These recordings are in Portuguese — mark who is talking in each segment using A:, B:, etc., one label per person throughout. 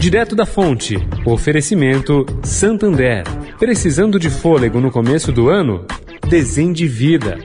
A: Direto da fonte. Oferecimento Santander. Precisando de fôlego no começo do ano? Desendivida.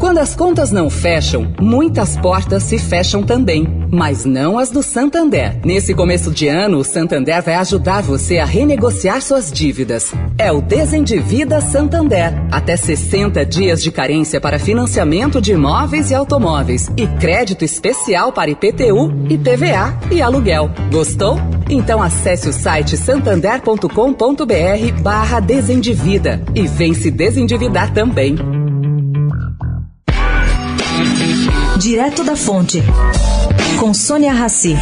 B: Quando as contas não fecham, muitas portas se fecham também, mas não as do Santander. Nesse começo de ano, o Santander vai ajudar você a renegociar suas dívidas. É o Desendivida Santander. Até 60 dias de carência para financiamento de imóveis e automóveis e crédito especial para IPTU, IPVA e aluguel. Gostou? Então acesse o site santander.com.br barra desendivida e vem se desendividar também.
C: Direto da Fonte, com Sônia Rassi.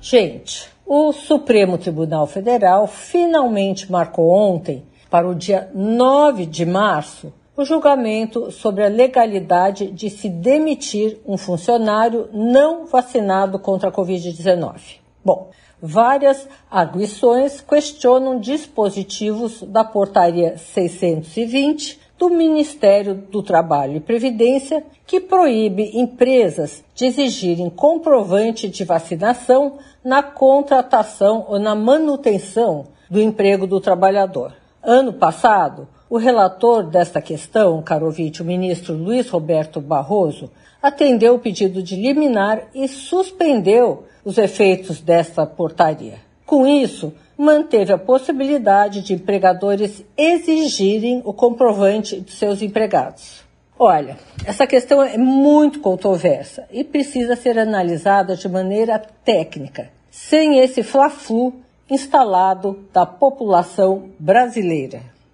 D: Gente, o Supremo Tribunal Federal finalmente marcou ontem, para o dia 9 de março, o julgamento sobre a legalidade de se demitir um funcionário não vacinado contra a Covid-19. Bom, Várias arguições questionam dispositivos da Portaria 620 do Ministério do Trabalho e Previdência que proíbe empresas de exigirem comprovante de vacinação na contratação ou na manutenção do emprego do trabalhador. Ano passado, o relator desta questão, caro ouvinte, o ministro Luiz Roberto Barroso, atendeu o pedido de liminar e suspendeu os efeitos desta portaria. Com isso, manteve a possibilidade de empregadores exigirem o comprovante de seus empregados. Olha, essa questão é muito controversa e precisa ser analisada de maneira técnica, sem esse fla-flu instalado da população brasileira.